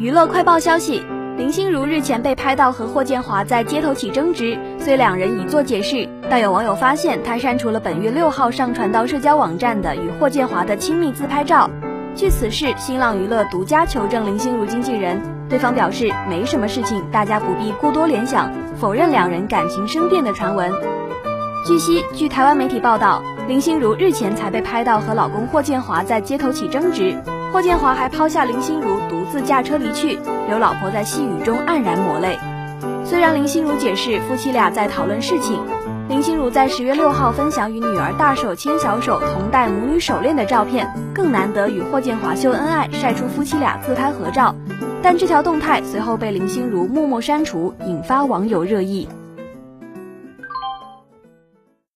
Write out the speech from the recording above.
娱乐快报消息：林心如日前被拍到和霍建华在街头起争执，虽两人已做解释，但有网友发现她删除了本月六号上传到社交网站的与霍建华的亲密自拍照。据此事，新浪娱乐独家求证林心如经纪人，对方表示没什么事情，大家不必过多联想，否认两人感情生变的传闻。据悉，据台湾媒体报道，林心如日前才被拍到和老公霍建华在街头起争执，霍建华还抛下林心如独自驾车离去，留老婆在细雨中黯然抹泪。虽然林心如解释夫妻俩在讨论事情，林心如在十月六号分享与女儿大手牵小手同戴母女手链的照片，更难得与霍建华秀恩爱，晒出夫妻俩自拍合照，但这条动态随后被林心如默默删除，引发网友热议。